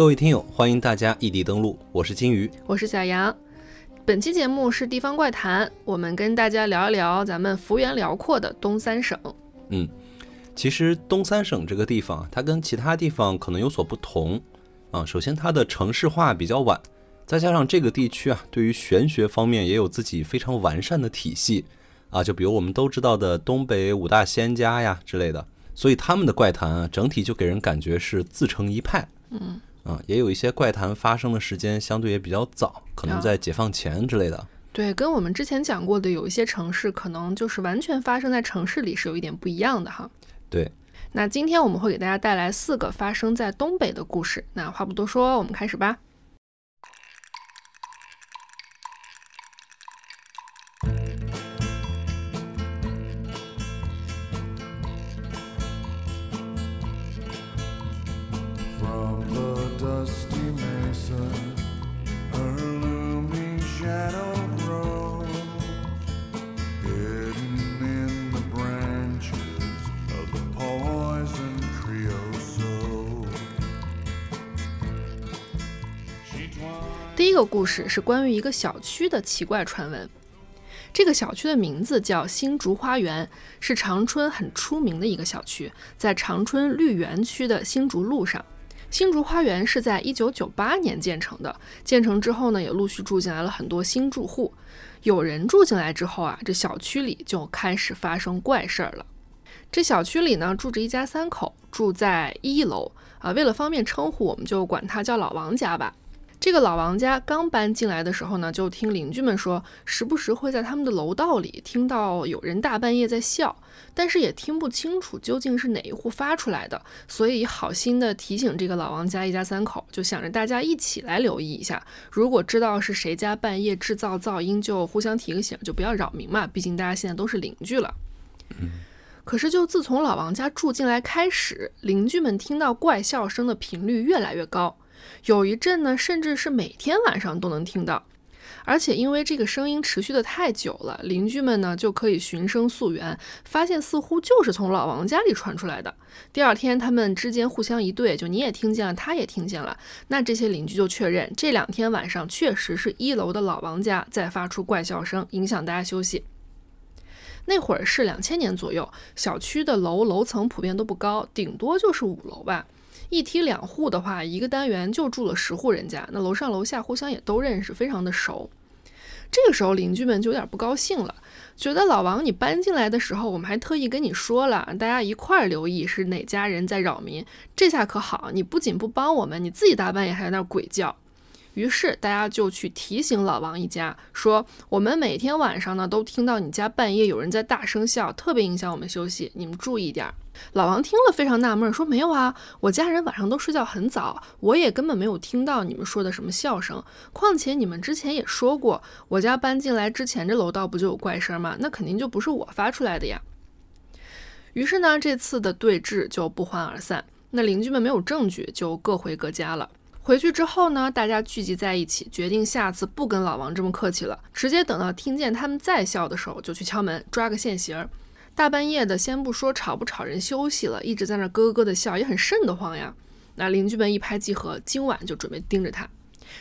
各位听友，欢迎大家异地登录，我是金鱼，我是小杨。本期节目是地方怪谈，我们跟大家聊一聊咱们幅员辽阔的东三省。嗯，其实东三省这个地方，它跟其他地方可能有所不同啊。首先，它的城市化比较晚，再加上这个地区啊，对于玄学方面也有自己非常完善的体系啊。就比如我们都知道的东北五大仙家呀之类的，所以他们的怪谈啊，整体就给人感觉是自成一派。嗯。啊，也有一些怪谈发生的时间相对也比较早，可能在解放前之类的。对，跟我们之前讲过的有一些城市，可能就是完全发生在城市里是有一点不一样的哈。对，那今天我们会给大家带来四个发生在东北的故事。那话不多说，我们开始吧。第一个故事是关于一个小区的奇怪传闻。这个小区的名字叫新竹花园，是长春很出名的一个小区，在长春绿园区的新竹路上。新竹花园是在一九九八年建成的，建成之后呢，也陆续住进来了很多新住户。有人住进来之后啊，这小区里就开始发生怪事儿了。这小区里呢，住着一家三口，住在一楼啊。为了方便称呼，我们就管他叫老王家吧。这个老王家刚搬进来的时候呢，就听邻居们说，时不时会在他们的楼道里听到有人大半夜在笑，但是也听不清楚究竟是哪一户发出来的，所以好心的提醒这个老王家一家三口，就想着大家一起来留意一下，如果知道是谁家半夜制造噪音，就互相提个醒，就不要扰民嘛，毕竟大家现在都是邻居了。可是就自从老王家住进来开始，邻居们听到怪笑声的频率越来越高。有一阵呢，甚至是每天晚上都能听到，而且因为这个声音持续的太久了，邻居们呢就可以寻声溯源，发现似乎就是从老王家里传出来的。第二天，他们之间互相一对，就你也听见了，他也听见了，那这些邻居就确认这两天晚上确实是一楼的老王家在发出怪笑声，影响大家休息。那会儿是两千年左右，小区的楼楼层普遍都不高，顶多就是五楼吧。一梯两户的话，一个单元就住了十户人家，那楼上楼下互相也都认识，非常的熟。这个时候邻居们就有点不高兴了，觉得老王你搬进来的时候，我们还特意跟你说了，大家一块儿留意是哪家人在扰民，这下可好，你不仅不帮我们，你自己大半夜还在那鬼叫。于是大家就去提醒老王一家，说我们每天晚上呢都听到你家半夜有人在大声笑，特别影响我们休息，你们注意点儿。老王听了非常纳闷，说：“没有啊，我家人晚上都睡觉很早，我也根本没有听到你们说的什么笑声。况且你们之前也说过，我家搬进来之前这楼道不就有怪声吗？那肯定就不是我发出来的呀。”于是呢，这次的对峙就不欢而散。那邻居们没有证据，就各回各家了。回去之后呢，大家聚集在一起，决定下次不跟老王这么客气了，直接等到听见他们再笑的时候，就去敲门，抓个现行儿。大半夜的，先不说吵不吵人休息了，一直在那咯咯的笑，也很瘆得慌呀。那邻居们一拍即合，今晚就准备盯着他。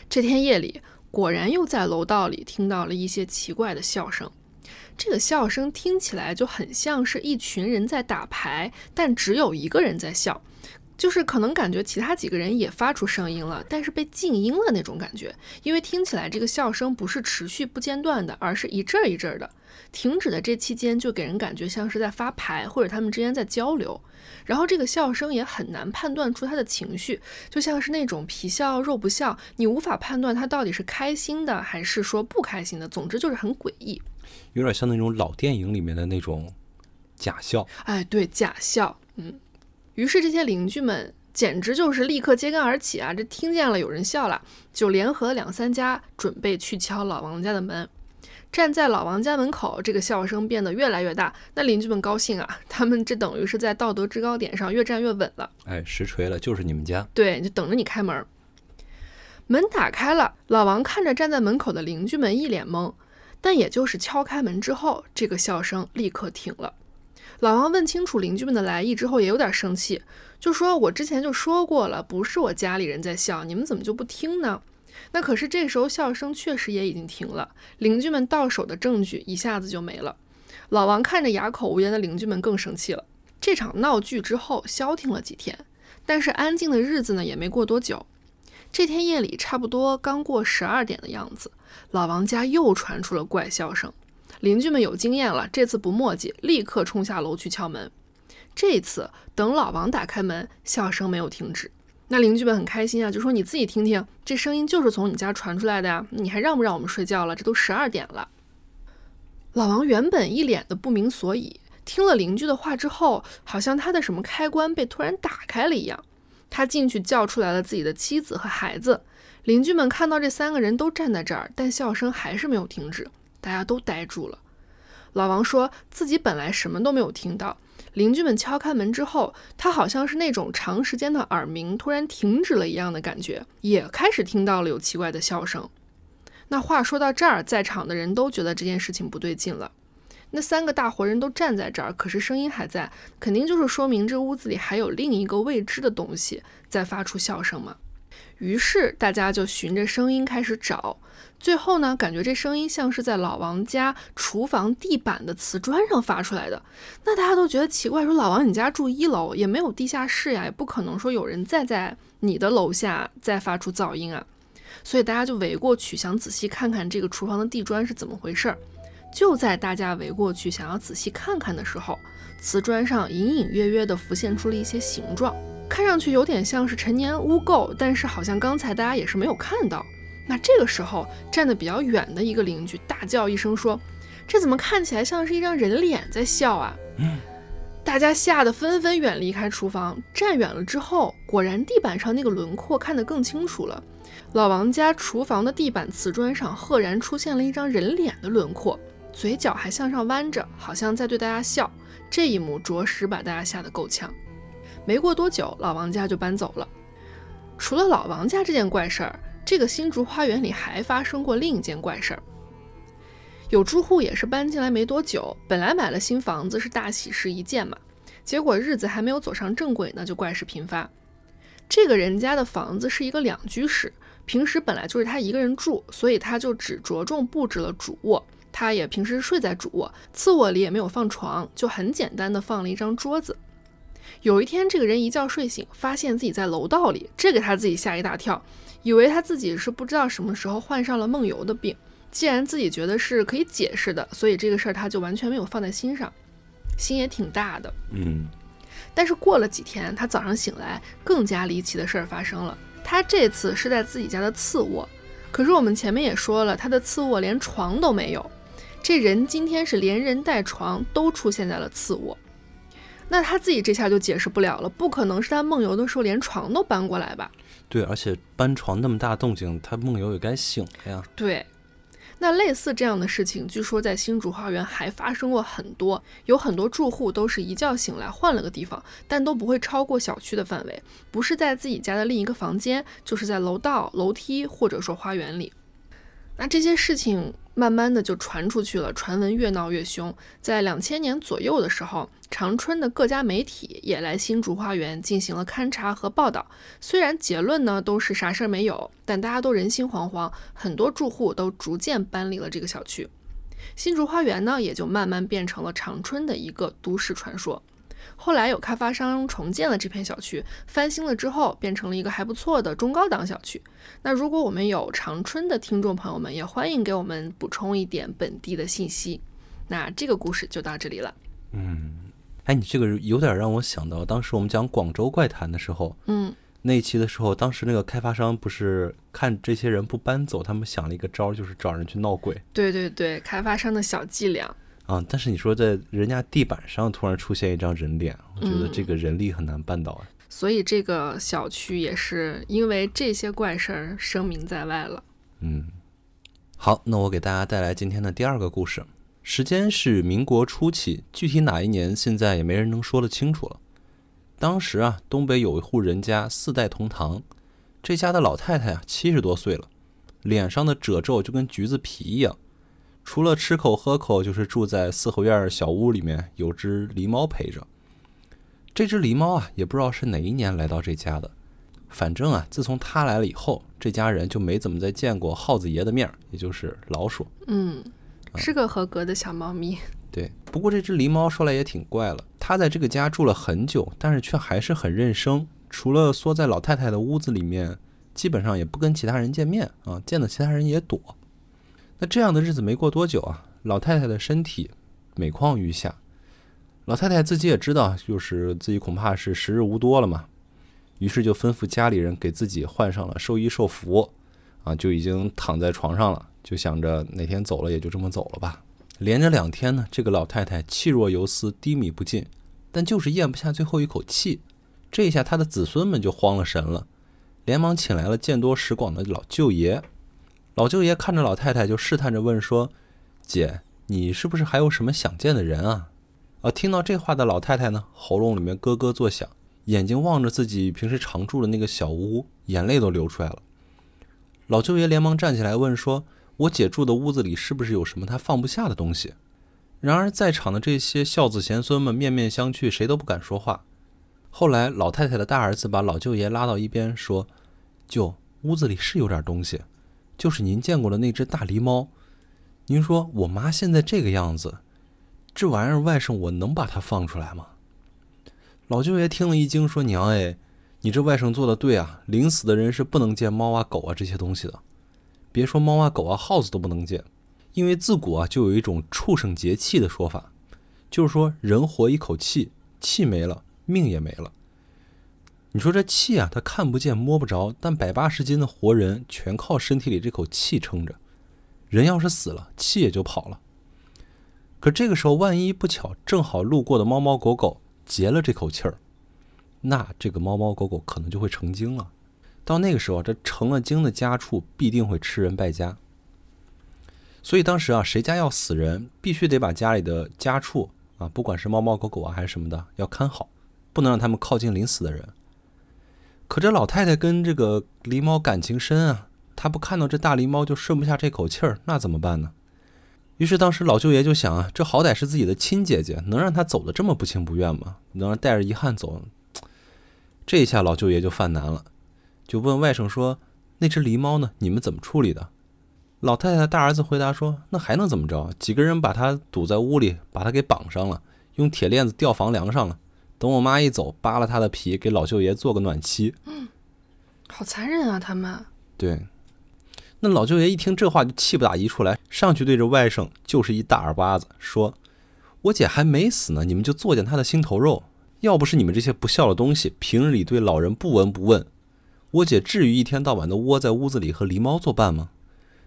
这天夜里，果然又在楼道里听到了一些奇怪的笑声。这个笑声听起来就很像是一群人在打牌，但只有一个人在笑。就是可能感觉其他几个人也发出声音了，但是被静音了那种感觉，因为听起来这个笑声不是持续不间断的，而是一阵儿一阵儿的。停止的这期间就给人感觉像是在发牌，或者他们之间在交流。然后这个笑声也很难判断出他的情绪，就像是那种皮笑肉不笑，你无法判断他到底是开心的还是说不开心的。总之就是很诡异，有点像那种老电影里面的那种假笑。哎，对，假笑，嗯。于是这些邻居们简直就是立刻揭竿而起啊！这听见了有人笑了，就联合两三家准备去敲老王家的门。站在老王家门口，这个笑声变得越来越大。那邻居们高兴啊，他们这等于是在道德制高点上越站越稳了。哎，实锤了，就是你们家。对，就等着你开门。门打开了，老王看着站在门口的邻居们，一脸懵。但也就是敲开门之后，这个笑声立刻停了。老王问清楚邻居们的来意之后，也有点生气，就说：“我之前就说过了，不是我家里人在笑，你们怎么就不听呢？”那可是这时候笑声确实也已经停了，邻居们到手的证据一下子就没了。老王看着哑口无言的邻居们更生气了。这场闹剧之后消停了几天，但是安静的日子呢也没过多久。这天夜里差不多刚过十二点的样子，老王家又传出了怪笑声。邻居们有经验了，这次不墨迹，立刻冲下楼去敲门。这次等老王打开门，笑声没有停止。那邻居们很开心啊，就说：“你自己听听，这声音就是从你家传出来的呀，你还让不让我们睡觉了？这都十二点了。”老王原本一脸的不明所以，听了邻居的话之后，好像他的什么开关被突然打开了一样。他进去叫出来了自己的妻子和孩子。邻居们看到这三个人都站在这儿，但笑声还是没有停止。大家都呆住了。老王说自己本来什么都没有听到，邻居们敲开门之后，他好像是那种长时间的耳鸣突然停止了一样的感觉，也开始听到了有奇怪的笑声。那话说到这儿，在场的人都觉得这件事情不对劲了。那三个大活人都站在这儿，可是声音还在，肯定就是说明这屋子里还有另一个未知的东西在发出笑声嘛。于是大家就循着声音开始找。最后呢，感觉这声音像是在老王家厨房地板的瓷砖上发出来的。那大家都觉得奇怪，说老王你家住一楼，也没有地下室呀，也不可能说有人再在你的楼下再发出噪音啊。所以大家就围过去，想仔细看看这个厨房的地砖是怎么回事儿。就在大家围过去想要仔细看看的时候，瓷砖上隐隐约约地浮现出了一些形状，看上去有点像是陈年污垢，但是好像刚才大家也是没有看到。那这个时候，站得比较远的一个邻居大叫一声说：“这怎么看起来像是一张人脸在笑啊？”大家吓得纷纷远离开厨房，站远了之后，果然地板上那个轮廓看得更清楚了。老王家厨房的地板瓷砖上赫然出现了一张人脸的轮廓，嘴角还向上弯着，好像在对大家笑。这一幕着实把大家吓得够呛。没过多久，老王家就搬走了。除了老王家这件怪事儿。这个新竹花园里还发生过另一件怪事儿。有住户也是搬进来没多久，本来买了新房子是大喜事一件嘛，结果日子还没有走上正轨呢，就怪事频发。这个人家的房子是一个两居室，平时本来就是他一个人住，所以他就只着重布置了主卧，他也平时睡在主卧，次卧里也没有放床，就很简单的放了一张桌子。有一天，这个人一觉睡醒，发现自己在楼道里，这给他自己吓一大跳。以为他自己是不知道什么时候患上了梦游的病，既然自己觉得是可以解释的，所以这个事儿他就完全没有放在心上，心也挺大的。嗯，但是过了几天，他早上醒来，更加离奇的事儿发生了。他这次是在自己家的次卧，可是我们前面也说了，他的次卧连床都没有。这人今天是连人带床都出现在了次卧，那他自己这下就解释不了了，不可能是他梦游的时候连床都搬过来吧？对，而且搬床那么大动静，他梦游也该醒了呀。对，那类似这样的事情，据说在新竹花园还发生过很多，有很多住户都是一觉醒来换了个地方，但都不会超过小区的范围，不是在自己家的另一个房间，就是在楼道、楼梯或者说花园里。那这些事情。慢慢的就传出去了，传闻越闹越凶。在两千年左右的时候，长春的各家媒体也来新竹花园进行了勘察和报道。虽然结论呢都是啥事儿没有，但大家都人心惶惶，很多住户都逐渐搬离了这个小区。新竹花园呢也就慢慢变成了长春的一个都市传说。后来有开发商重建了这片小区，翻新了之后，变成了一个还不错的中高档小区。那如果我们有长春的听众朋友们，也欢迎给我们补充一点本地的信息。那这个故事就到这里了。嗯，哎，你这个有点让我想到当时我们讲广州怪谈的时候，嗯，那一期的时候，当时那个开发商不是看这些人不搬走，他们想了一个招，就是找人去闹鬼。对对对，开发商的小伎俩。啊！但是你说在人家地板上突然出现一张人脸，我觉得这个人力很难办到啊。所以这个小区也是因为这些怪事儿声名在外了。嗯，好，那我给大家带来今天的第二个故事，时间是民国初期，具体哪一年现在也没人能说得清楚了。当时啊，东北有一户人家四代同堂，这家的老太太啊七十多岁了，脸上的褶皱就跟橘子皮一样。除了吃口喝口，就是住在四合院小屋里面，有只狸猫陪着。这只狸猫啊，也不知道是哪一年来到这家的，反正啊，自从它来了以后，这家人就没怎么再见过耗子爷的面儿，也就是老鼠。嗯，是个合格的小猫咪。对，不过这只狸猫说来也挺怪了，它在这个家住了很久，但是却还是很认生，除了缩在老太太的屋子里面，基本上也不跟其他人见面啊，见的其他人也躲。那这样的日子没过多久啊，老太太的身体每况愈下。老太太自己也知道，就是自己恐怕是时日无多了嘛，于是就吩咐家里人给自己换上了寿衣寿服，啊，就已经躺在床上了，就想着哪天走了也就这么走了吧。连着两天呢，这个老太太气若游丝，低迷不进，但就是咽不下最后一口气。这一下，她的子孙们就慌了神了，连忙请来了见多识广的老舅爷。老舅爷看着老太太，就试探着问说：“姐，你是不是还有什么想见的人啊？”啊，听到这话的老太太呢，喉咙里面咯咯作响，眼睛望着自己平时常住的那个小屋，眼泪都流出来了。老舅爷连忙站起来问说：“我姐住的屋子里是不是有什么她放不下的东西？”然而在场的这些孝子贤孙们面面相觑，谁都不敢说话。后来老太太的大儿子把老舅爷拉到一边说：“舅，屋子里是有点东西。”就是您见过的那只大狸猫，您说我妈现在这个样子，这玩意儿外甥我能把它放出来吗？老舅爷听了一惊，说：“娘哎，你这外甥做的对啊，临死的人是不能见猫啊狗啊这些东西的，别说猫啊狗啊耗子都不能见，因为自古啊就有一种畜生节气的说法，就是说人活一口气，气没了，命也没了。”你说这气啊，它看不见摸不着，但百八十斤的活人全靠身体里这口气撑着。人要是死了，气也就跑了。可这个时候，万一不巧正好路过的猫猫狗狗截了这口气儿，那这个猫猫狗狗可能就会成精了。到那个时候，这成了精的家畜必定会吃人败家。所以当时啊，谁家要死人，必须得把家里的家畜啊，不管是猫猫狗狗啊还是什么的，要看好，不能让他们靠近临死的人。可这老太太跟这个狸猫感情深啊，她不看到这大狸猫就顺不下这口气儿，那怎么办呢？于是当时老舅爷就想啊，这好歹是自己的亲姐姐，能让她走的这么不情不愿吗？能让带着遗憾走？这一下老舅爷就犯难了，就问外甥说：“那只狸猫呢？你们怎么处理的？”老太太的大儿子回答说：“那还能怎么着？几个人把它堵在屋里，把它给绑上了，用铁链子吊房梁上了。”等我妈一走，扒了她的皮，给老舅爷做个暖妻。嗯，好残忍啊！他们对，那老舅爷一听这话就气不打一处来，上去对着外甥就是一大耳巴子，说：“我姐还没死呢，你们就作践她的心头肉。要不是你们这些不孝的东西，平日里对老人不闻不问，我姐至于一天到晚的窝在屋子里和狸猫作伴吗？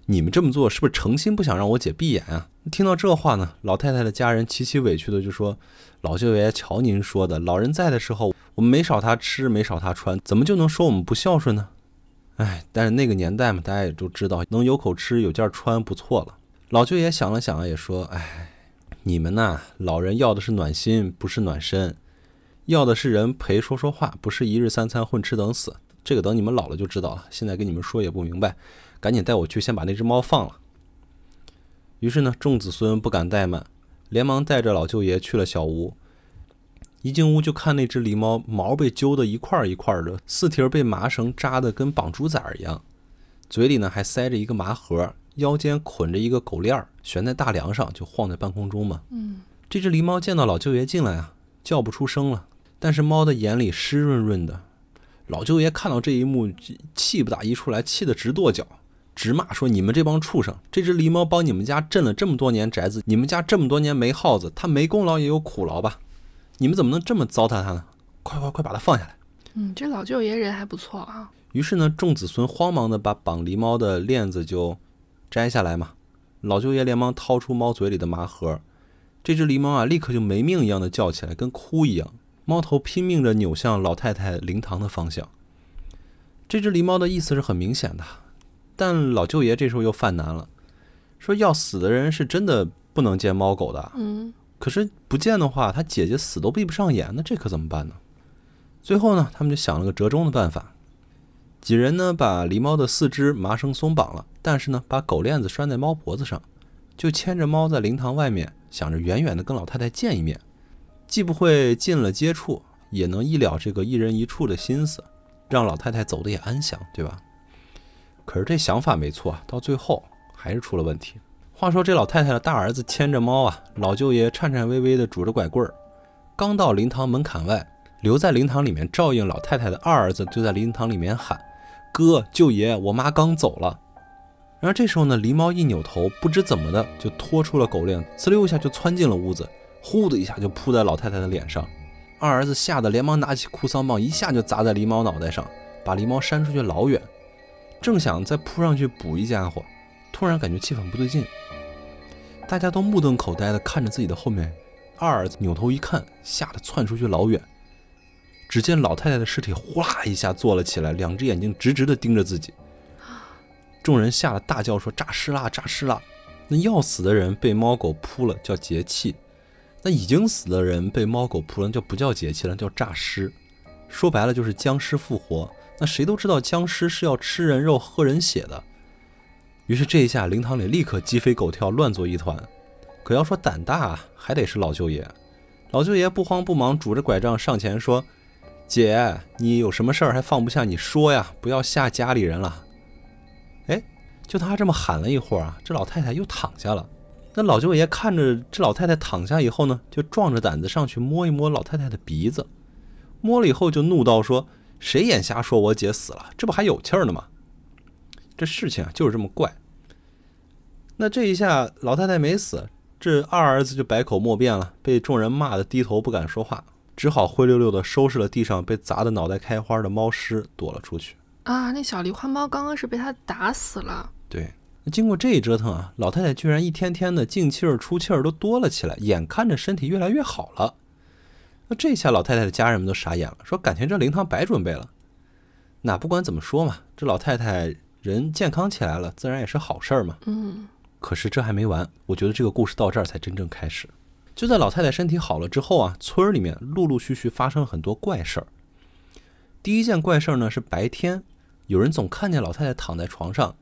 你们这么做是不是诚心不想让我姐闭眼啊？”听到这话呢，老太太的家人极其委屈的就说：“老舅爷，瞧您说的，老人在的时候，我们没少他吃，没少他穿，怎么就能说我们不孝顺呢？”哎，但是那个年代嘛，大家也都知道，能有口吃，有件穿，不错了。老舅爷想了想，也说：“哎，你们呐，老人要的是暖心，不是暖身，要的是人陪说说话，不是一日三餐混吃等死。这个等你们老了就知道了。现在跟你们说也不明白，赶紧带我去，先把那只猫放了。”于是呢，众子孙不敢怠慢，连忙带着老舅爷去了小屋。一进屋就看那只狸猫毛被揪得一块一块的，四蹄儿被麻绳扎得跟绑猪仔一样，嘴里呢还塞着一个麻盒，腰间捆着一个狗链儿，悬在大梁上，就晃在半空中嘛。嗯，这只狸猫见到老舅爷进来啊，叫不出声了，但是猫的眼里湿润润的。老舅爷看到这一幕，气不打一处来，气得直跺脚。直骂说：“你们这帮畜生！这只狸猫帮你们家镇了这么多年宅子，你们家这么多年没耗子，它没功劳也有苦劳吧？你们怎么能这么糟蹋它呢？快快快，把它放下来！”嗯，这老舅爷人还不错啊。于是呢，众子孙慌忙的把绑狸猫的链子就摘下来嘛。老舅爷连忙掏出猫嘴里的麻盒，这只狸猫啊，立刻就没命一样的叫起来，跟哭一样。猫头拼命着扭向老太太灵堂的方向。这只狸猫的意思是很明显的。但老舅爷这时候又犯难了，说要死的人是真的不能见猫狗的。嗯，可是不见的话，他姐姐死都闭不上眼，那这可怎么办呢？最后呢，他们就想了个折中的办法，几人呢把狸猫的四肢麻绳松绑了，但是呢把狗链子拴在猫脖子上，就牵着猫在灵堂外面，想着远远的跟老太太见一面，既不会近了接触，也能一了这个一人一处的心思，让老太太走得也安详，对吧？可是这想法没错，到最后还是出了问题。话说这老太太的大儿子牵着猫啊，老舅爷颤颤巍巍的拄着拐棍儿，刚到灵堂门槛外，留在灵堂里面照应老太太的二儿子就在灵堂里面喊：“哥，舅爷，我妈刚走了。”然而这时候呢，狸猫一扭头，不知怎么的就拖出了狗链，呲溜一下就窜进了屋子，呼的一下就扑在老太太的脸上。二儿子吓得连忙拿起哭丧棒，一下就砸在狸猫脑袋上，把狸猫扇出去老远。正想再扑上去补一家伙，突然感觉气氛不对劲，大家都目瞪口呆地看着自己的后面。二儿子扭头一看，吓得窜出去老远。只见老太太的尸体呼啦一下坐了起来，两只眼睛直直地盯着自己。众人吓得大叫说：“诈尸啦，诈尸啦！”那要死的人被猫狗扑了，叫劫气；那已经死的人被猫狗扑了，就不叫节气了，叫诈尸。说白了就是僵尸复活。那谁都知道僵尸是要吃人肉、喝人血的。于是这一下，灵堂里立刻鸡飞狗跳，乱作一团。可要说胆大，还得是老舅爷。老舅爷不慌不忙，拄着拐杖上前说：“姐，你有什么事儿还放不下？你说呀，不要吓家里人了。”哎，就他这么喊了一会儿啊，这老太太又躺下了。那老舅爷看着这老太太躺下以后呢，就壮着胆子上去摸一摸老太太的鼻子，摸了以后就怒道说。谁眼瞎说我姐死了？这不还有气儿呢吗？这事情啊就是这么怪。那这一下老太太没死，这二儿子就百口莫辩了，被众人骂得低头不敢说话，只好灰溜溜的收拾了地上被砸得脑袋开花的猫尸，躲了出去。啊，那小狸花猫刚刚是被他打死了。对，那经过这一折腾啊，老太太居然一天天的进气儿出气儿都多了起来，眼看着身体越来越好了。那这下老太太的家人们都傻眼了，说感情这灵堂白准备了。那不管怎么说嘛，这老太太人健康起来了，自然也是好事儿嘛。嗯。可是这还没完，我觉得这个故事到这儿才真正开始。就在老太太身体好了之后啊，村儿里面陆陆续续发生了很多怪事儿。第一件怪事儿呢是白天，有人总看见老太太躺在床上，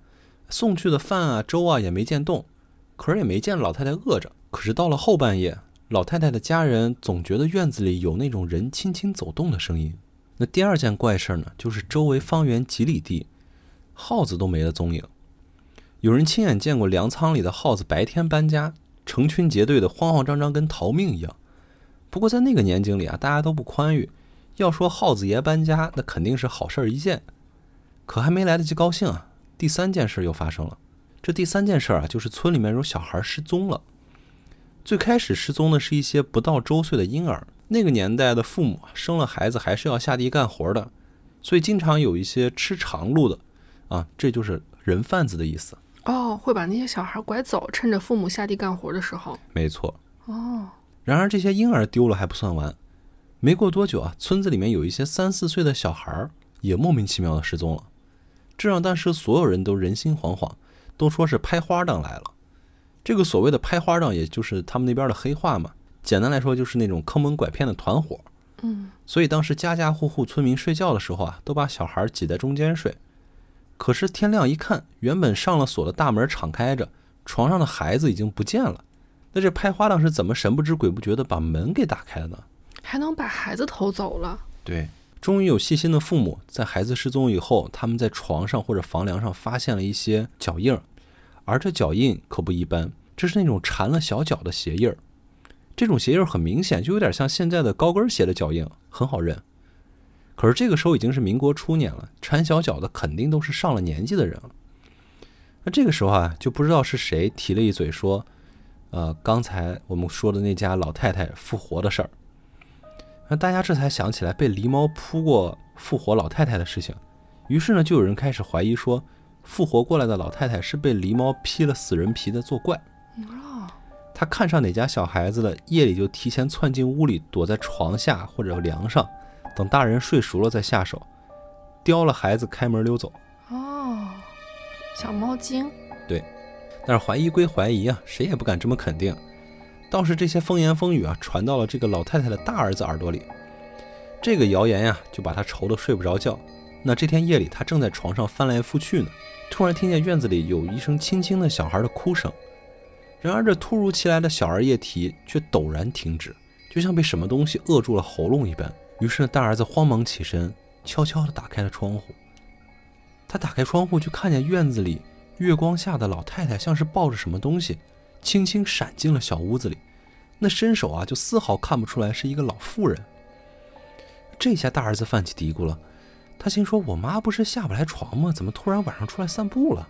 送去的饭啊粥啊也没见动，可是也没见老太太饿着。可是到了后半夜。老太太的家人总觉得院子里有那种人轻轻走动的声音。那第二件怪事呢，就是周围方圆几里地，耗子都没了踪影。有人亲眼见过粮仓里的耗子白天搬家，成群结队的，慌慌张张，跟逃命一样。不过在那个年景里啊，大家都不宽裕，要说耗子爷搬家，那肯定是好事儿一件。可还没来得及高兴啊，第三件事又发生了。这第三件事啊，就是村里面有小孩失踪了。最开始失踪的是一些不到周岁的婴儿。那个年代的父母生了孩子还是要下地干活的，所以经常有一些吃长路的，啊，这就是人贩子的意思。哦，会把那些小孩拐走，趁着父母下地干活的时候。没错。哦。然而这些婴儿丢了还不算完，没过多久啊，村子里面有一些三四岁的小孩也莫名其妙的失踪了，这让当时所有人都人心惶惶，都说是拍花档来了。这个所谓的拍花档，也就是他们那边的黑话嘛。简单来说，就是那种坑蒙拐骗的团伙。嗯，所以当时家家户户村民睡觉的时候啊，都把小孩挤在中间睡。可是天亮一看，原本上了锁的大门敞开着，床上的孩子已经不见了。那这拍花档是怎么神不知鬼不觉的把门给打开了呢？还能把孩子偷走了？对，终于有细心的父母在孩子失踪以后，他们在床上或者房梁上发现了一些脚印。而这脚印可不一般，这是那种缠了小脚的鞋印儿。这种鞋印儿很明显，就有点像现在的高跟鞋的脚印，很好认。可是这个时候已经是民国初年了，缠小脚的肯定都是上了年纪的人了。那这个时候啊，就不知道是谁提了一嘴说：“呃，刚才我们说的那家老太太复活的事儿。”那大家这才想起来被狸猫扑过复活老太太的事情，于是呢，就有人开始怀疑说。复活过来的老太太是被狸猫披了死人皮的作怪。哦，他看上哪家小孩子了，夜里就提前窜进屋里，躲在床下或者梁上，等大人睡熟了再下手，叼了孩子开门溜走。哦，小猫精。对，但是怀疑归怀疑啊，谁也不敢这么肯定。倒是这些风言风语啊，传到了这个老太太的大儿子耳朵里，这个谣言呀，就把他愁得睡不着觉。那这天夜里，他正在床上翻来覆去呢，突然听见院子里有一声轻轻的小孩的哭声。然而这突如其来的小儿夜啼却陡然停止，就像被什么东西扼住了喉咙一般。于是大儿子慌忙起身，悄悄地打开了窗户。他打开窗户，就看见院子里月光下的老太太像是抱着什么东西，轻轻闪进了小屋子里。那伸手啊，就丝毫看不出来是一个老妇人。这下大儿子犯起嘀咕了，他心说：“我妈不是下不来床吗？怎么突然晚上出来散步了？”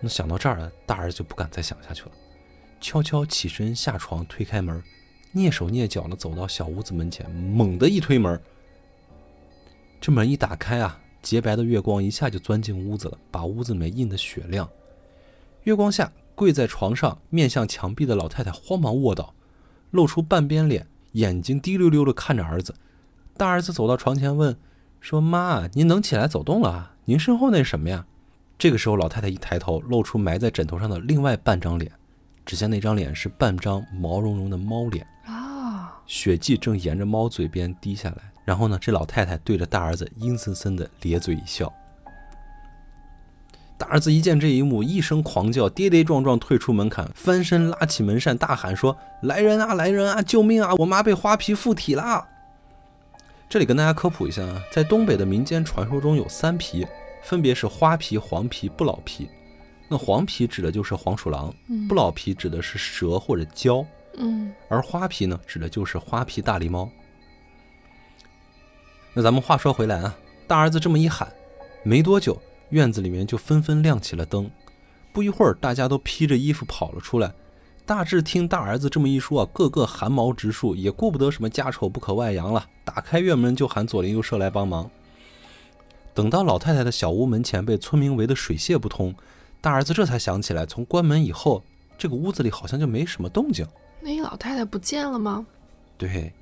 那想到这儿，大儿子就不敢再想下去了，悄悄起身下床，推开门，蹑手蹑脚的走到小屋子门前，猛地一推门。这门一打开啊，洁白的月光一下就钻进屋子了，把屋子里面映得雪亮。月光下。跪在床上面向墙壁的老太太慌忙卧倒，露出半边脸，眼睛滴溜溜地看着儿子。大儿子走到床前问：“说妈，您能起来走动了？您身后那是什么呀？”这个时候，老太太一抬头，露出埋在枕头上的另外半张脸。只见那张脸是半张毛茸茸的猫脸啊，血迹正沿着猫嘴边滴下来。然后呢，这老太太对着大儿子阴森森地咧嘴一笑。大儿子一见这一幕，一声狂叫，跌跌撞撞退出门槛，翻身拉起门扇，大喊说：“来人啊，来人啊，救命啊！我妈被花皮附体啦！”这里跟大家科普一下啊，在东北的民间传说中有三皮，分别是花皮、黄皮、不老皮。那黄皮指的就是黄鼠狼，不老皮指的是蛇或者蛟，嗯，而花皮呢，指的就是花皮大狸猫。那咱们话说回来啊，大儿子这么一喊，没多久。院子里面就纷纷亮起了灯，不一会儿，大家都披着衣服跑了出来。大志听大儿子这么一说啊，个个汗毛直竖，也顾不得什么家丑不可外扬了，打开院门就喊左邻右舍来帮忙。等到老太太的小屋门前被村民围得水泄不通，大儿子这才想起来，从关门以后，这个屋子里好像就没什么动静。那老太太不见了吗？对。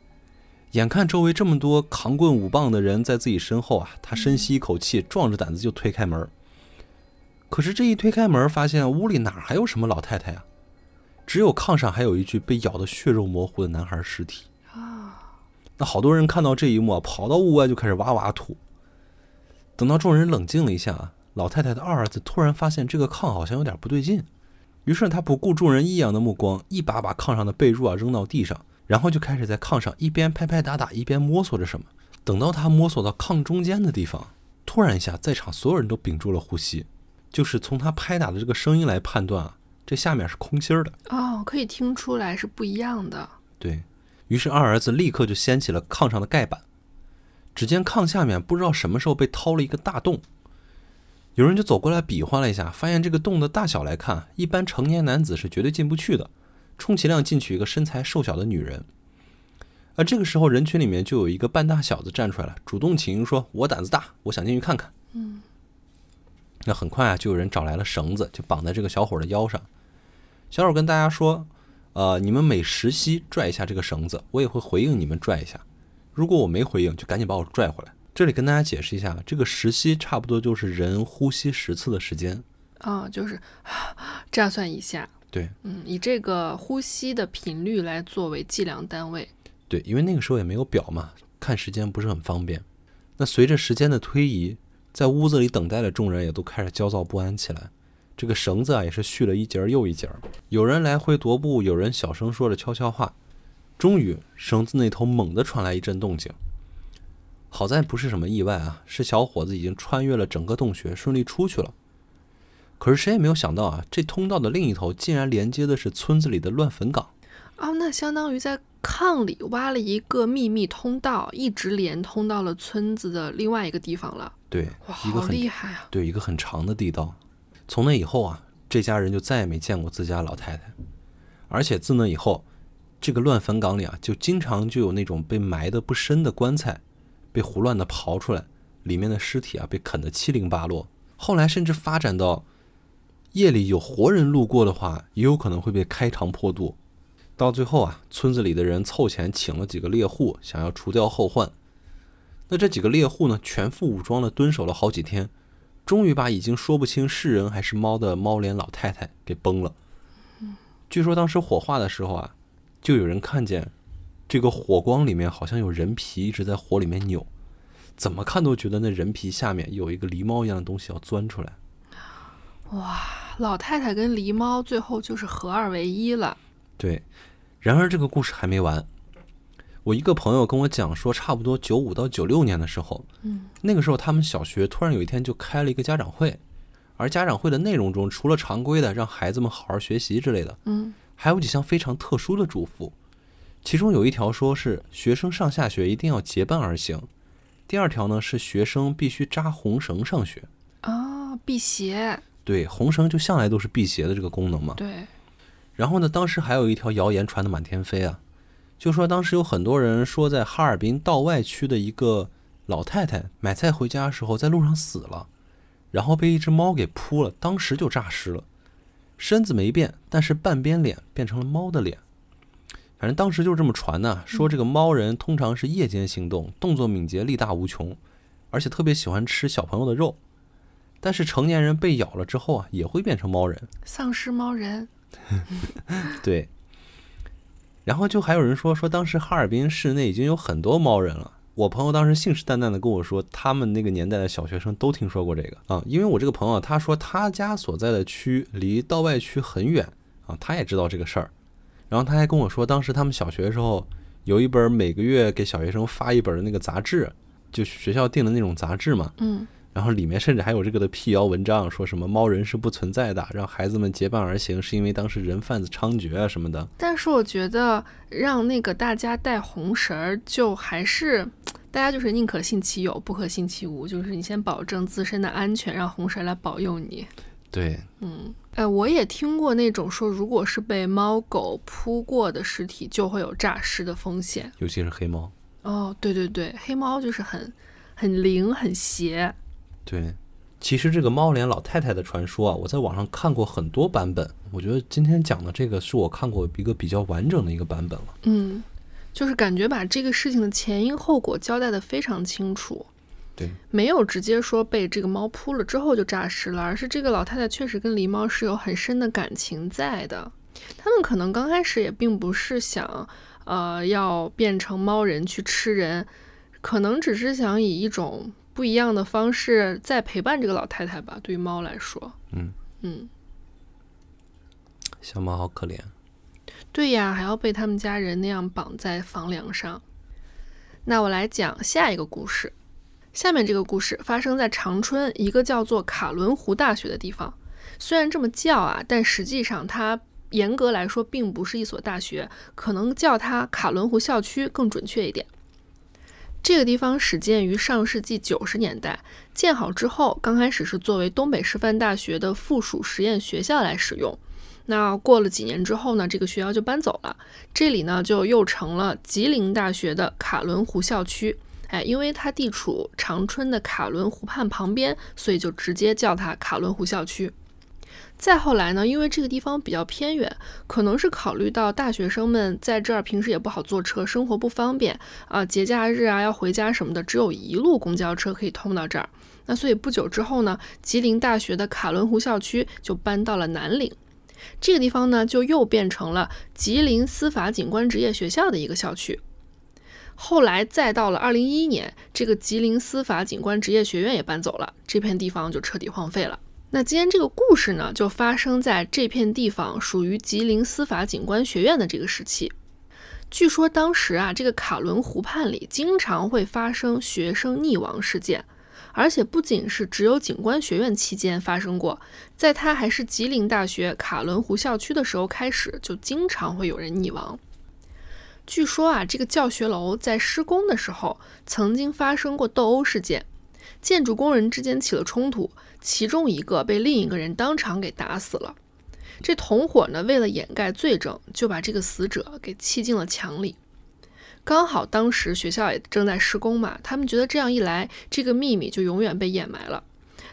眼看周围这么多扛棍舞棒的人在自己身后啊，他深吸一口气，壮着胆子就推开门。可是这一推开门，发现屋里哪还有什么老太太啊？只有炕上还有一具被咬得血肉模糊的男孩尸体啊！那好多人看到这一幕啊，跑到屋外就开始哇哇吐。等到众人冷静了一下啊，老太太的二儿子突然发现这个炕好像有点不对劲，于是他不顾众人异样的目光，一把把炕上的被褥啊扔到地上。然后就开始在炕上一边拍拍打打，一边摸索着什么。等到他摸索到炕中间的地方，突然一下，在场所有人都屏住了呼吸。就是从他拍打的这个声音来判断啊，这下面是空心儿的。哦，可以听出来是不一样的。对于是，二儿子立刻就掀起了炕上的盖板。只见炕下面不知道什么时候被掏了一个大洞，有人就走过来比划了一下，发现这个洞的大小来看，一般成年男子是绝对进不去的。充其量进去一个身材瘦小的女人，而这个时候人群里面就有一个半大小子站出来了，主动请缨说：“我胆子大，我想进去看看。”嗯，那很快啊，就有人找来了绳子，就绑在这个小伙的腰上。小伙跟大家说：“呃，你们每十息拽一下这个绳子，我也会回应你们拽一下。如果我没回应，就赶紧把我拽回来。”这里跟大家解释一下，这个十息差不多就是人呼吸十次的时间。啊，就是这样算一下。对，嗯，以这个呼吸的频率来作为计量单位。对，因为那个时候也没有表嘛，看时间不是很方便。那随着时间的推移，在屋子里等待的众人也都开始焦躁不安起来。这个绳子啊，也是续了一节又一节。有人来回踱步，有人小声说着悄悄话。终于，绳子那头猛地传来一阵动静。好在不是什么意外啊，是小伙子已经穿越了整个洞穴，顺利出去了。可是谁也没有想到啊，这通道的另一头竟然连接的是村子里的乱坟岗。哦，那相当于在炕里挖了一个秘密通道，一直连通到了村子的另外一个地方了。对，哇，好厉害啊！对，一个很长的地道。从那以后啊，这家人就再也没见过自家老太太。而且自那以后，这个乱坟岗里啊，就经常就有那种被埋的不深的棺材，被胡乱的刨出来，里面的尸体啊被啃得七零八落。后来甚至发展到。夜里有活人路过的话，也有可能会被开膛破肚。到最后啊，村子里的人凑钱请了几个猎户，想要除掉后患。那这几个猎户呢，全副武装的蹲守了好几天，终于把已经说不清是人还是猫的猫脸老太太给崩了。据说当时火化的时候啊，就有人看见这个火光里面好像有人皮一直在火里面扭，怎么看都觉得那人皮下面有一个狸猫一样的东西要钻出来。哇！老太太跟狸猫最后就是合二为一了。对，然而这个故事还没完。我一个朋友跟我讲说，差不多九五到九六年的时候，嗯，那个时候他们小学突然有一天就开了一个家长会，而家长会的内容中，除了常规的让孩子们好好学习之类的，嗯，还有几项非常特殊的嘱咐。其中有一条说是学生上下学一定要结伴而行，第二条呢是学生必须扎红绳上学。啊，辟邪。对，红绳就向来都是辟邪的这个功能嘛。对，然后呢，当时还有一条谣言传得满天飞啊，就说当时有很多人说，在哈尔滨道外区的一个老太太买菜回家的时候，在路上死了，然后被一只猫给扑了，当时就诈尸了，身子没变，但是半边脸变成了猫的脸。反正当时就是这么传呢，说这个猫人通常是夜间行动，动作敏捷，力大无穷，而且特别喜欢吃小朋友的肉。但是成年人被咬了之后啊，也会变成猫人。丧尸猫人。对。然后就还有人说说，当时哈尔滨市内已经有很多猫人了。我朋友当时信誓旦旦的跟我说，他们那个年代的小学生都听说过这个啊，因为我这个朋友他说他家所在的区离道外区很远啊，他也知道这个事儿。然后他还跟我说，当时他们小学的时候有一本每个月给小学生发一本的那个杂志，就学校订的那种杂志嘛。嗯。然后里面甚至还有这个的辟谣文章，说什么猫人是不存在的，让孩子们结伴而行，是因为当时人贩子猖獗啊什么的。但是我觉得让那个大家带红绳儿，就还是大家就是宁可信其有，不可信其无，就是你先保证自身的安全，让红绳来保佑你。对，嗯，哎，我也听过那种说，如果是被猫狗扑过的尸体，就会有诈尸的风险，尤其是黑猫。哦，对对对，黑猫就是很很灵很邪。对，其实这个猫脸老太太的传说啊，我在网上看过很多版本。我觉得今天讲的这个是我看过一个比较完整的一个版本了。嗯，就是感觉把这个事情的前因后果交代的非常清楚。对，没有直接说被这个猫扑了之后就诈尸了，而是这个老太太确实跟狸猫是有很深的感情在的。他们可能刚开始也并不是想，呃，要变成猫人去吃人，可能只是想以一种。不一样的方式在陪伴这个老太太吧。对于猫来说，嗯嗯，小猫好可怜。对呀，还要被他们家人那样绑在房梁上。那我来讲下一个故事。下面这个故事发生在长春一个叫做卡伦湖大学的地方。虽然这么叫啊，但实际上它严格来说并不是一所大学，可能叫它卡伦湖校区更准确一点。这个地方始建于上世纪九十年代，建好之后，刚开始是作为东北师范大学的附属实验学校来使用。那过了几年之后呢，这个学校就搬走了，这里呢就又成了吉林大学的卡伦湖校区。哎，因为它地处长春的卡伦湖畔旁边，所以就直接叫它卡伦湖校区。再后来呢，因为这个地方比较偏远，可能是考虑到大学生们在这儿平时也不好坐车，生活不方便啊，节假日啊要回家什么的，只有一路公交车可以通到这儿。那所以不久之后呢，吉林大学的卡伦湖校区就搬到了南岭，这个地方呢就又变成了吉林司法警官职业学校的一个校区。后来再到了二零一一年，这个吉林司法警官职业学院也搬走了，这片地方就彻底荒废了。那今天这个故事呢，就发生在这片地方属于吉林司法警官学院的这个时期。据说当时啊，这个卡伦湖畔里经常会发生学生溺亡事件，而且不仅是只有警官学院期间发生过，在他还是吉林大学卡伦湖校区的时候开始，就经常会有人溺亡。据说啊，这个教学楼在施工的时候曾经发生过斗殴事件，建筑工人之间起了冲突。其中一个被另一个人当场给打死了，这同伙呢，为了掩盖罪证，就把这个死者给砌进了墙里。刚好当时学校也正在施工嘛，他们觉得这样一来，这个秘密就永远被掩埋了。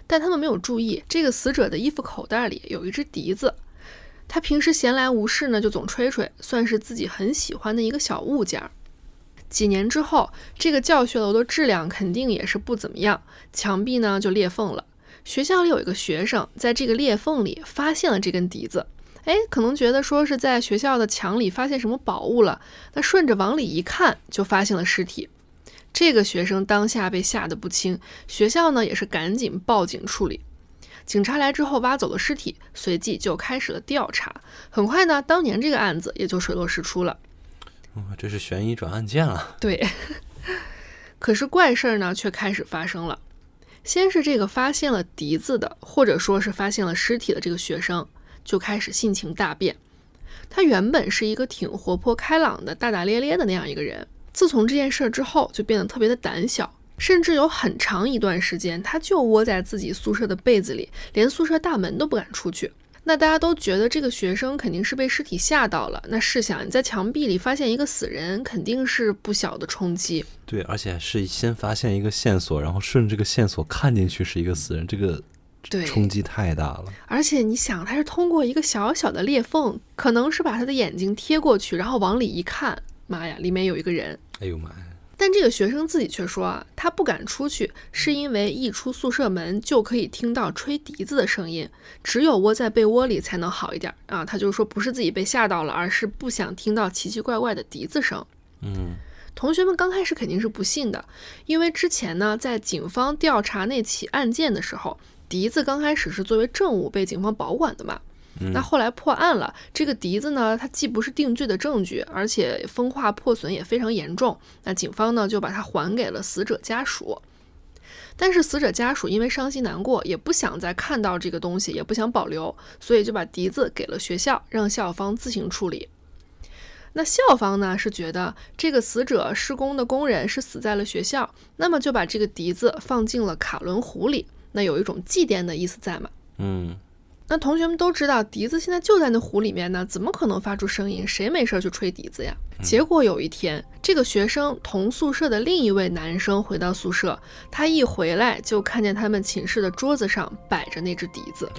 但他们没有注意，这个死者的衣服口袋里有一只笛子，他平时闲来无事呢，就总吹吹，算是自己很喜欢的一个小物件儿。几年之后，这个教学楼的质量肯定也是不怎么样，墙壁呢就裂缝了。学校里有一个学生，在这个裂缝里发现了这根笛子，哎，可能觉得说是在学校的墙里发现什么宝物了。那顺着往里一看，就发现了尸体。这个学生当下被吓得不轻，学校呢也是赶紧报警处理。警察来之后挖走了尸体，随即就开始了调查。很快呢，当年这个案子也就水落石出了。这是悬疑转案件了！对，可是怪事儿呢却开始发生了。先是这个发现了笛子的，或者说是发现了尸体的这个学生，就开始性情大变。他原本是一个挺活泼开朗的、大大咧咧的那样一个人，自从这件事儿之后，就变得特别的胆小，甚至有很长一段时间，他就窝在自己宿舍的被子里，连宿舍大门都不敢出去。那大家都觉得这个学生肯定是被尸体吓到了。那试想，你在墙壁里发现一个死人，肯定是不小的冲击。对，而且是先发现一个线索，然后顺着这个线索看进去是一个死人，这个对冲击太大了。而且你想，他是通过一个小小的裂缝，可能是把他的眼睛贴过去，然后往里一看，妈呀，里面有一个人。哎呦妈呀！但这个学生自己却说啊，他不敢出去，是因为一出宿舍门就可以听到吹笛子的声音，只有窝在被窝里才能好一点啊。他就说不是自己被吓到了，而是不想听到奇奇怪怪的笛子声。嗯，同学们刚开始肯定是不信的，因为之前呢，在警方调查那起案件的时候，笛子刚开始是作为证物被警方保管的嘛。那后来破案了，这个笛子呢，它既不是定罪的证据，而且风化破损也非常严重。那警方呢就把它还给了死者家属。但是死者家属因为伤心难过，也不想再看到这个东西，也不想保留，所以就把笛子给了学校，让校方自行处理。那校方呢是觉得这个死者施工的工人是死在了学校，那么就把这个笛子放进了卡伦湖里，那有一种祭奠的意思在嘛？嗯。那同学们都知道，笛子现在就在那湖里面呢，怎么可能发出声音？谁没事去吹笛子呀？结果有一天，这个学生同宿舍的另一位男生回到宿舍，他一回来就看见他们寝室的桌子上摆着那只笛子，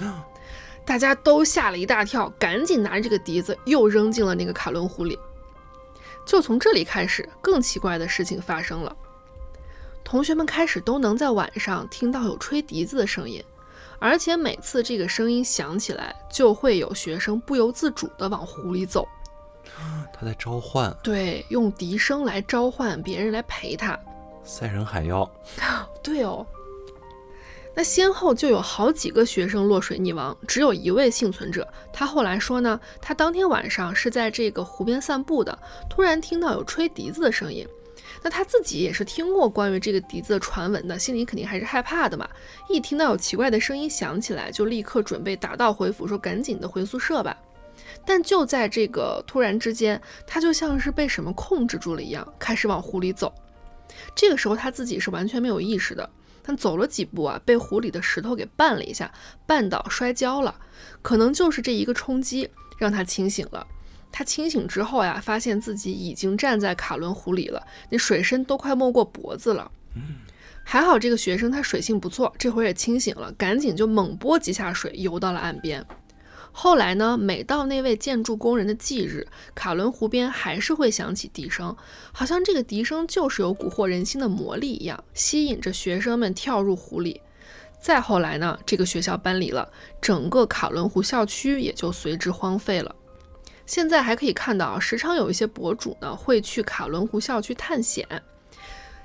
大家都吓了一大跳，赶紧拿着这个笛子又扔进了那个卡伦湖里。就从这里开始，更奇怪的事情发生了，同学们开始都能在晚上听到有吹笛子的声音。而且每次这个声音响起来，就会有学生不由自主地往湖里走。他在召唤，对，用笛声来召唤别人来陪他。赛人海妖，对哦。那先后就有好几个学生落水溺亡，只有一位幸存者。他后来说呢，他当天晚上是在这个湖边散步的，突然听到有吹笛子的声音。那他自己也是听过关于这个笛子的传闻的，心里肯定还是害怕的嘛。一听到有奇怪的声音响起来，就立刻准备打道回府，说赶紧的回宿舍吧。但就在这个突然之间，他就像是被什么控制住了一样，开始往湖里走。这个时候他自己是完全没有意识的，他走了几步啊，被湖里的石头给绊了一下，绊倒摔跤了。可能就是这一个冲击让他清醒了。他清醒之后呀，发现自己已经站在卡伦湖里了，那水深都快没过脖子了。还好这个学生他水性不错，这会儿也清醒了，赶紧就猛拨几下水游到了岸边。后来呢，每到那位建筑工人的忌日，卡伦湖边还是会响起笛声，好像这个笛声就是有蛊惑人心的魔力一样，吸引着学生们跳入湖里。再后来呢，这个学校搬离了，整个卡伦湖校区也就随之荒废了。现在还可以看到，时常有一些博主呢会去卡伦湖校区探险。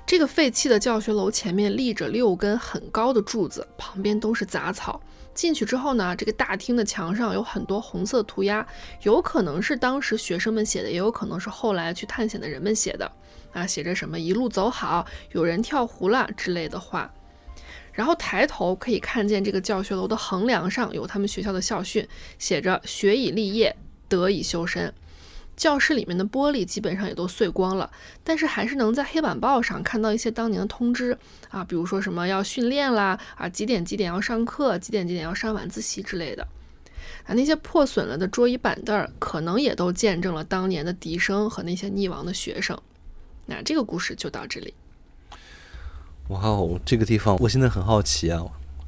这个废弃的教学楼前面立着六根很高的柱子，旁边都是杂草。进去之后呢，这个大厅的墙上有很多红色涂鸦，有可能是当时学生们写的，也有可能是后来去探险的人们写的。啊，写着什么“一路走好”，有人跳湖了之类的话。然后抬头可以看见这个教学楼的横梁上有他们学校的校训，写着“学以立业”。得以修身，教室里面的玻璃基本上也都碎光了，但是还是能在黑板报上看到一些当年的通知啊，比如说什么要训练啦，啊几点几点要上课，几点几点要上晚自习之类的。啊，那些破损了的桌椅板凳儿，可能也都见证了当年的笛声和那些溺亡的学生。那这个故事就到这里。哇哦，这个地方我现在很好奇啊。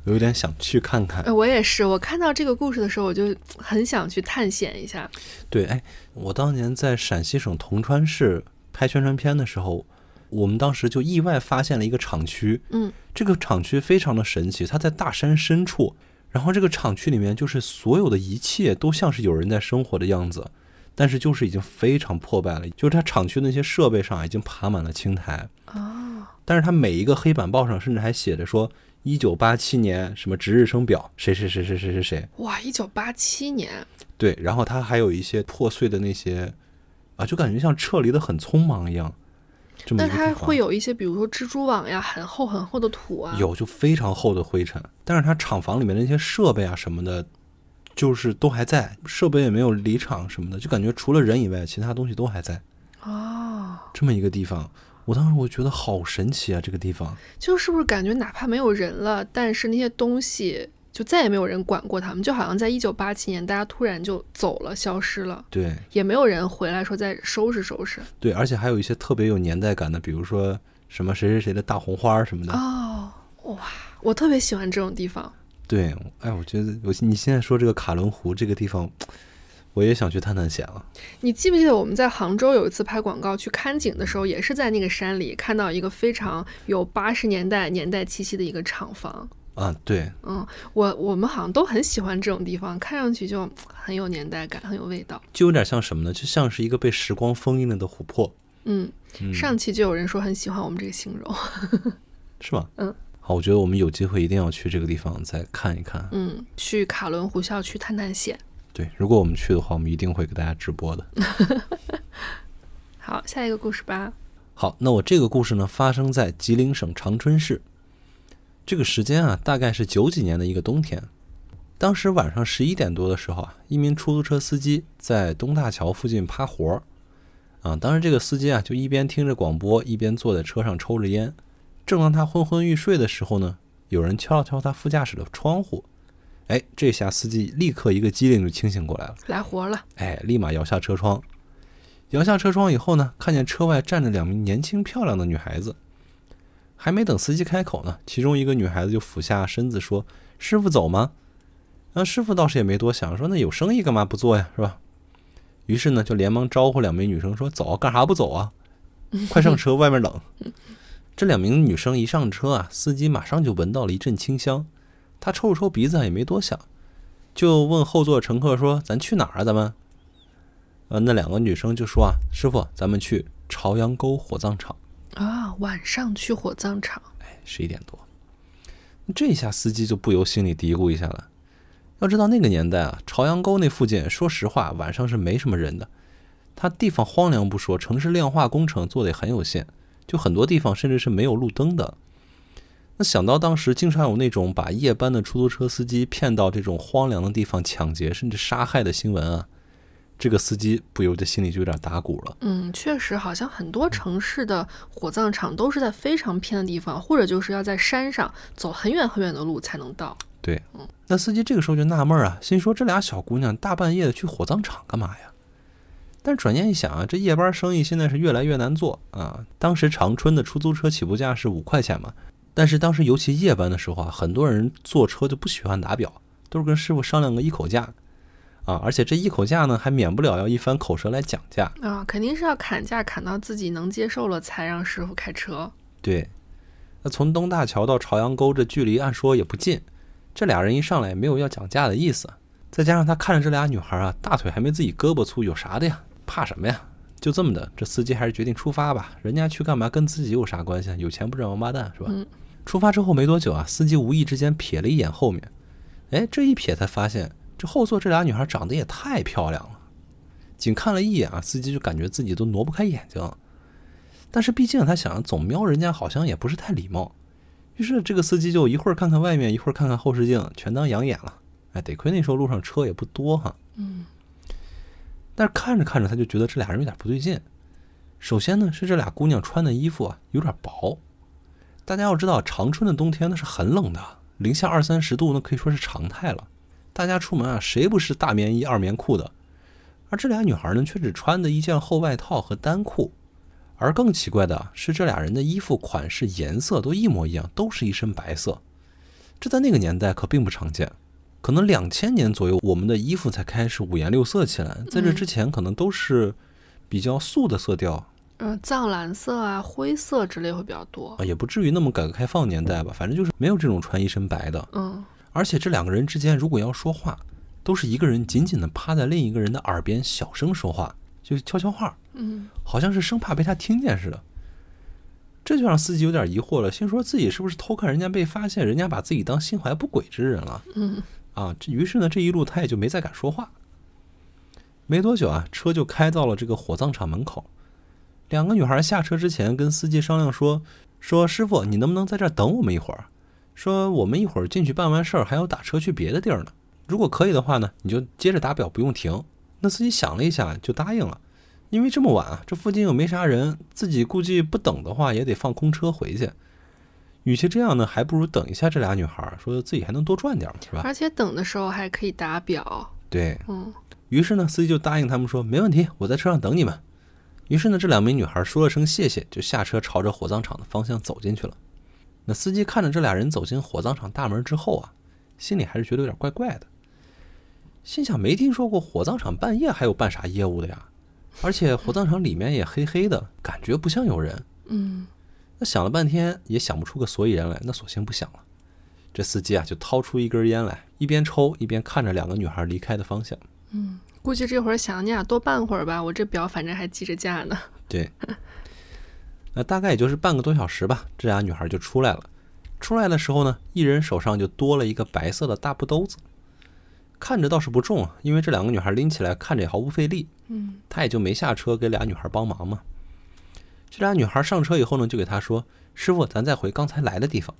有点想去看看，我也是。我看到这个故事的时候，我就 很想去探险一下。对，哎，我当年在陕西省铜川市拍宣传片的时候，我们当时就意外发现了一个厂区。嗯，这个厂区非常的神奇，它在大山深处，然后这个厂区里面就是所有的一切都像是有人在生活的样子，但是就是已经非常破败了，就是它厂区那些设备上已经爬满了青苔。哦，但是它每一个黑板报上甚至还写着说。一九八七年什么值日生表，谁谁谁谁谁谁谁，哇，一九八七年，对，然后他还有一些破碎的那些啊，就感觉像撤离的很匆忙一样。这么那它会有一些，比如说蜘蛛网呀，很厚很厚的土啊。有就非常厚的灰尘，但是它厂房里面的那些设备啊什么的，就是都还在，设备也没有离场什么的，就感觉除了人以外，其他东西都还在。哦，这么一个地方，我当时我觉得好神奇啊，这个地方。就是不是感觉哪怕没有人了，但是那些东西就再也没有人管过他们，就好像在一九八七年，大家突然就走了，消失了，对也没有人回来说再收拾收拾。对，而且还有一些特别有年代感的，比如说什么谁谁谁的大红花什么的。哦，哇，我特别喜欢这种地方。对，哎，我觉得我你现在说这个卡伦湖这个地方，我也想去探探险了。你记不记得我们在杭州有一次拍广告去看景的时候，也是在那个山里看到一个非常有八十年代年代气息的一个厂房。啊，对，嗯，我我们好像都很喜欢这种地方，看上去就很有年代感，很有味道。就有点像什么呢？就像是一个被时光封印了的琥珀，嗯，嗯上期就有人说很喜欢我们这个形容。是吗？嗯。好，我觉得我们有机会一定要去这个地方再看一看。嗯，去卡伦湖校区探探险。对，如果我们去的话，我们一定会给大家直播的。好，下一个故事吧。好，那我这个故事呢，发生在吉林省长春市。这个时间啊，大概是九几年的一个冬天。当时晚上十一点多的时候啊，一名出租车司机在东大桥附近趴活儿。啊，当时这个司机啊，就一边听着广播，一边坐在车上抽着烟。正当他昏昏欲睡的时候呢，有人敲了敲他副驾驶的窗户。哎，这下司机立刻一个机灵就清醒过来了。来活了。哎，立马摇下车窗。摇下车窗以后呢，看见车外站着两名年轻漂亮的女孩子。还没等司机开口呢，其中一个女孩子就俯下身子说：“师傅走吗？”那师傅倒是也没多想，说：“那有生意干嘛不做呀，是吧？”于是呢，就连忙招呼两名女生说：“走，干啥不走啊？快上车，外面冷。”这两名女生一上车啊，司机马上就闻到了一阵清香。他抽了抽鼻子，也没多想，就问后座乘客说：“咱去哪儿啊？咱们？”呃，那两个女生就说：“啊，师傅，咱们去朝阳沟火葬场。啊，晚上去火葬场。”哎十一点多，这下司机就不由心里嘀咕一下了。要知道那个年代啊，朝阳沟那附近，说实话，晚上是没什么人的。它地方荒凉不说，城市亮化工程做的也很有限，就很多地方甚至是没有路灯的。那想到当时经常有那种把夜班的出租车司机骗到这种荒凉的地方抢劫甚至杀害的新闻啊，这个司机不由得心里就有点打鼓了。嗯，确实，好像很多城市的火葬场都是在非常偏的地方，或者就是要在山上走很远很远的路才能到。对，嗯那司机这个时候就纳闷啊，心说这俩小姑娘大半夜的去火葬场干嘛呀？但转念一想啊，这夜班生意现在是越来越难做啊。当时长春的出租车起步价是五块钱嘛，但是当时尤其夜班的时候啊，很多人坐车就不喜欢打表，都是跟师傅商量个一口价啊，而且这一口价呢，还免不了要一番口舌来讲价。啊，肯定是要砍价砍到自己能接受了，才让师傅开车。对，那从东大桥到朝阳沟这距离按说也不近，这俩人一上来也没有要讲价的意思，再加上他看着这俩女孩啊，大腿还没自己胳膊粗，有啥的呀？怕什么呀？就这么的，这司机还是决定出发吧。人家去干嘛跟自己有啥关系啊？有钱不挣王八蛋是吧？嗯出发之后没多久啊，司机无意之间瞥了一眼后面，哎，这一瞥才发现这后座这俩女孩长得也太漂亮了。仅看了一眼啊，司机就感觉自己都挪不开眼睛。但是毕竟他想总瞄人家，好像也不是太礼貌。于是这个司机就一会儿看看外面，一会儿看看后视镜，全当养眼了。哎，得亏那时候路上车也不多哈。嗯但是看着看着，他就觉得这俩人有点不对劲。首先呢，是这俩姑娘穿的衣服啊有点薄。大家要知道，长春的冬天那是很冷的，零下二三十度，那可以说是常态了。大家出门啊，谁不是大棉衣、二棉裤的？而这俩女孩呢，却只穿的一件厚外套和单裤。而更奇怪的是，这俩人的衣服款式、颜色都一模一样，都是一身白色。这在那个年代可并不常见。可能两千年左右，我们的衣服才开始五颜六色起来。在这之前，可能都是比较素的色调嗯，藏蓝色啊、灰色之类会比较多。啊，也不至于那么改革开放年代吧。反正就是没有这种穿一身白的。嗯而且这两个人之间，如果要说话，都是一个人紧紧地趴在另一个人的耳边小声说话，就悄悄话，嗯好像是生怕被他听见似的。这就让司机有点疑惑了，心说自己是不是偷看人家被发现，人家把自己当心怀不轨之人了？嗯啊，这于是呢，这一路他也就没再敢说话。没多久啊，车就开到了这个火葬场门口。两个女孩下车之前跟司机商量说：“说师傅，你能不能在这儿等我们一会儿？说我们一会儿进去办完事儿，还要打车去别的地儿呢。如果可以的话呢，你就接着打表，不用停。”那司机想了一下，就答应了。因为这么晚啊，这附近又没啥人，自己估计不等的话也得放空车回去。与其这样呢，还不如等一下这俩女孩，说自己还能多赚点嘛，是吧？而且等的时候还可以打表。对嗯于是呢，司机就答应他们说没问题，我在车上等你们。于是呢，这两名女孩说了声谢谢，就下车朝着火葬场的方向走进去了。那司机看着这俩人走进火葬场大门之后啊，心里还是觉得有点怪怪的，心想没听说过火葬场半夜还有办啥业务的呀，而且火葬场里面也黑黑的，感觉不像有人。嗯那想了半天也想不出个所以然来，那索性不想了。这司机啊就掏出一根烟来，一边抽一边看着两个女孩离开的方向。嗯，估计这会儿想你俩多办会儿吧，我这表反正还记着价呢。对，那大概也就是半个多小时吧，这俩女孩就出来了。出来的时候呢，一人手上就多了一个白色的大布兜子，看着倒是不重啊，因为这两个女孩拎起来看着也毫不费力。嗯他也就没下车给俩女孩帮忙嘛。这俩女孩上车以后呢，就给他说：“师傅，咱再回刚才来的地方。”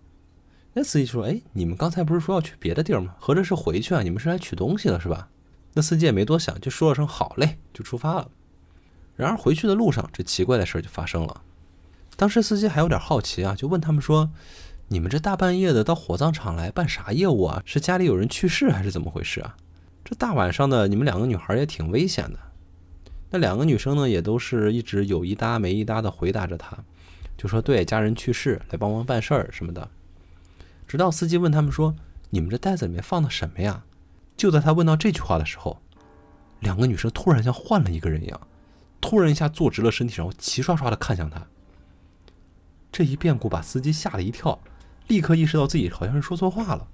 那司机说：“哎，你们刚才不是说要去别的地儿吗？合着是回去啊？你们是来取东西的是吧？”那司机也没多想，就说了声“好嘞”，就出发了。然而回去的路上，这奇怪的事儿就发生了。当时司机还有点好奇啊，就问他们说：“你们这大半夜的到火葬场来办啥业务啊？是家里有人去世还是怎么回事啊？这大晚上的，你们两个女孩也挺危险的。”那两个女生呢，也都是一直有一搭没一搭的回答着他，就说对家人去世，来帮忙办事儿什么的。直到司机问他们说：“你们这袋子里面放的什么呀？”就在他问到这句话的时候，两个女生突然像换了一个人一样，突然一下坐直了身体，然后齐刷刷的看向他。这一变故把司机吓了一跳，立刻意识到自己好像是说错话了，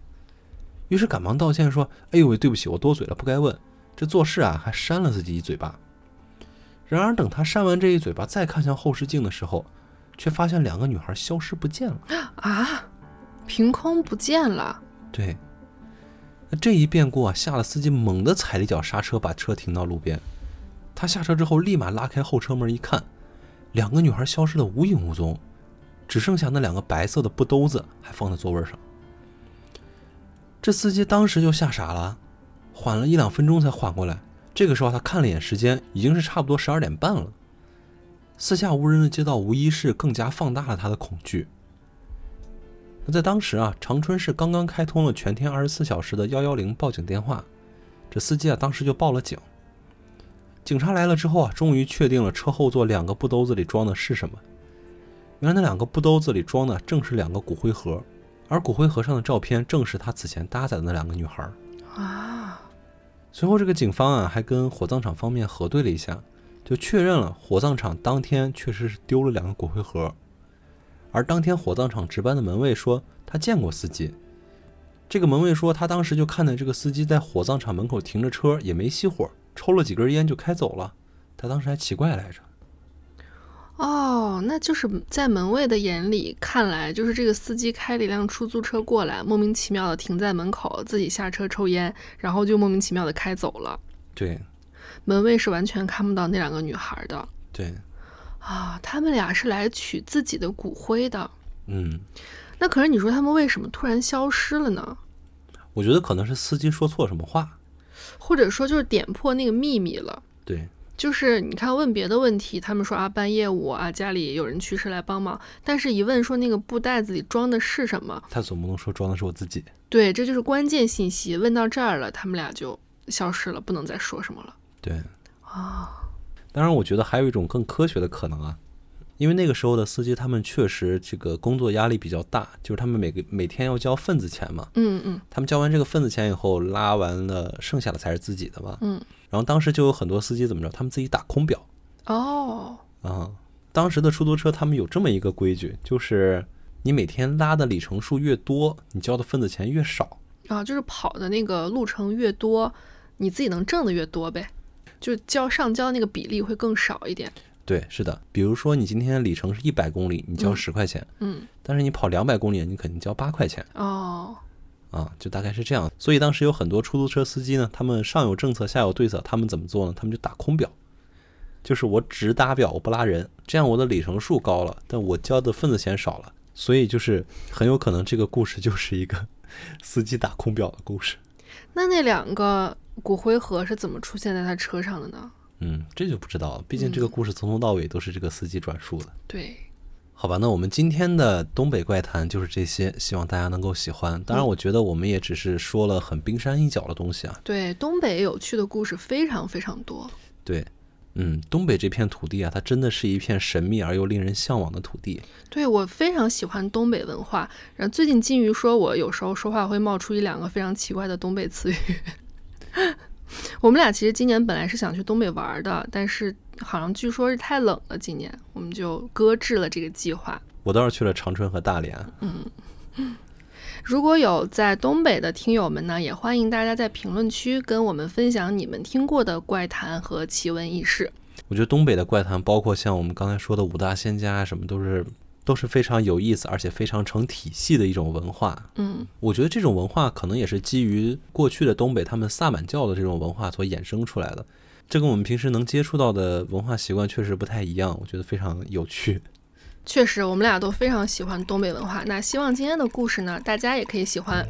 于是赶忙道歉说：“哎呦喂，对不起，我多嘴了，不该问。这做事啊，还扇了自己一嘴巴。”然而，等他扇完这一嘴巴，再看向后视镜的时候，却发现两个女孩消失不见了。啊，凭空不见了。对，这一变故啊，吓得司机猛地踩了一脚刹车，把车停到路边。他下车之后，立马拉开后车门一看，两个女孩消失的无影无踪，只剩下那两个白色的布兜子还放在座位上。这司机当时就吓傻了，缓了一两分钟才缓过来。这个时候，他看了一眼时间，已经是差不多十二点半了。四下无人的街道无疑是更加放大了他的恐惧。那在当时啊，长春市刚刚开通了全天二十四小时的幺幺零报警电话，这司机啊当时就报了警。警察来了之后啊，终于确定了车后座两个布兜子里装的是什么。原来那两个布兜子里装的正是两个骨灰盒，而骨灰盒上的照片正是他此前搭载的那两个女孩。啊，随后，这个警方啊还跟火葬场方面核对了一下，就确认了火葬场当天确实是丢了两个骨灰盒。而当天火葬场值班的门卫说，他见过司机。这个门卫说，他当时就看见这个司机在火葬场门口停着车，也没熄火，抽了几根烟就开走了。他当时还奇怪来着。哦，那就是在门卫的眼里看来，就是这个司机开了一辆出租车过来，莫名其妙的停在门口，自己下车抽烟，然后就莫名其妙的开走了。对门卫是完全看不到那两个女孩的对，啊，他们俩是来取自己的骨灰的。嗯，那可是你说他们为什么突然消失了呢？我觉得可能是司机说错什么话。或者说就是点破那个秘密了？对就是你看问别的问题，他们说啊办业务啊家里有人去世来帮忙，但是一问说那个布袋子里装的是什么，他总不能说装的是我自己。对，这就是关键信息。问到这儿了，他们俩就消失了，不能再说什么了对，啊。当然，我觉得还有一种更科学的可能啊，因为那个时候的司机他们确实这个工作压力比较大，就是他们每个每天要交份子钱嘛，嗯嗯他们交完这个份子钱以后，拉完了剩下的才是自己的嘛。嗯，然后当时就有很多司机怎么着，他们自己打空表哦，啊。当时的出租车他们有这么一个规矩，就是你每天拉的里程数越多，你交的份子钱越少。啊，就是跑的那个路程越多，你自己能挣的越多呗，就交上交那个比例会更少一点。对，是的。比如说你今天里程是一百公里，你交嗯十块钱，嗯，但是你跑两百公里，你肯定交八块钱哦，啊，就大概是这样。所以当时有很多出租车司机呢，他们上有政策，下有对策，他们怎么做呢？他们就打空表，就是我只打表，我不拉人，这样我的里程数高了，但我交的份子钱少了，所以就是很有可能这个故事就是一个司机打空表的故事。那那两个骨灰盒是怎么出现在他车上的呢？嗯，这就不知道了，毕竟这个故事从头到尾都是这个司机转述的。对，好吧，那我们今天的东北怪谈就是这些，希望大家能够喜欢。当然，我觉得我们也只是说了很冰山一角的东西啊。对，东北有趣的故事非常非常多。对，嗯，东北这片土地啊，它真的是一片神秘而又令人向往的土地。对我非常喜欢东北文化。然后最近金鱼说我有时候说话会冒出一两个非常奇怪的东北词语。我们俩其实今年本来是想去东北玩的，但是好像据说是太冷了，今年我们就搁置了这个计划。我倒是去了长春和大连。嗯 如果有在东北的听友们呢，也欢迎大家在评论区跟我们分享你们听过的怪谈和奇闻异事。我觉得东北的怪谈，包括像我们刚才说的五大仙家啊，什么都是都是非常有意思，而且非常成体系的一种文化。嗯，我觉得这种文化可能也是基于过去的东北他们萨满教的这种文化所衍生出来的。这跟我们平时能接触到的文化习惯确实不太一样，我觉得非常有趣。确实，我们俩都非常喜欢东北文化。那希望今天的故事呢，大家也可以喜欢。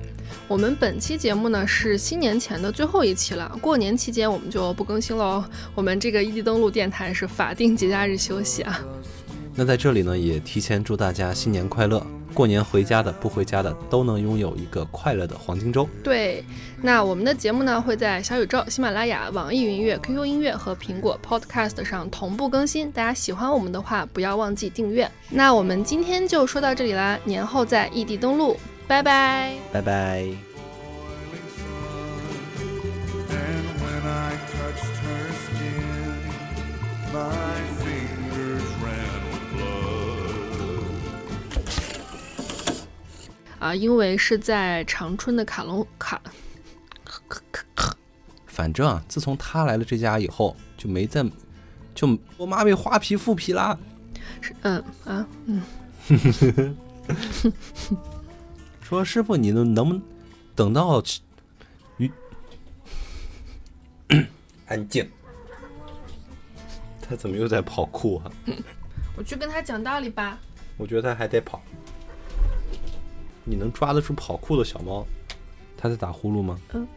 我们本期节目呢是新年前的最后一期了，过年期间我们就不更新喽。我们这个异地登录电台是法定节假日休息啊。那在这里呢，也提前祝大家新年快乐！过年回家的、不回家的都能拥有一个快乐的黄金周。对，那我们的节目呢会在小宇宙、喜马拉雅、网易云音乐、QQ 音乐和苹果 Podcast 上同步更新。大家喜欢我们的话，不要忘记订阅。那我们今天就说到这里啦，年后再异地登录，拜拜。拜拜。And when I touched her skin, my 啊，因为是在长春的卡隆卡，反正啊，自从他来了这家以后，就没再，就我妈被花皮复皮啦。是嗯啊嗯，说师傅，你能能不能等到吃鱼？安静。他怎么又在跑酷啊？我去跟他讲道理吧。我觉得他还得跑。你能抓得住跑酷的小猫？它在打呼噜吗？嗯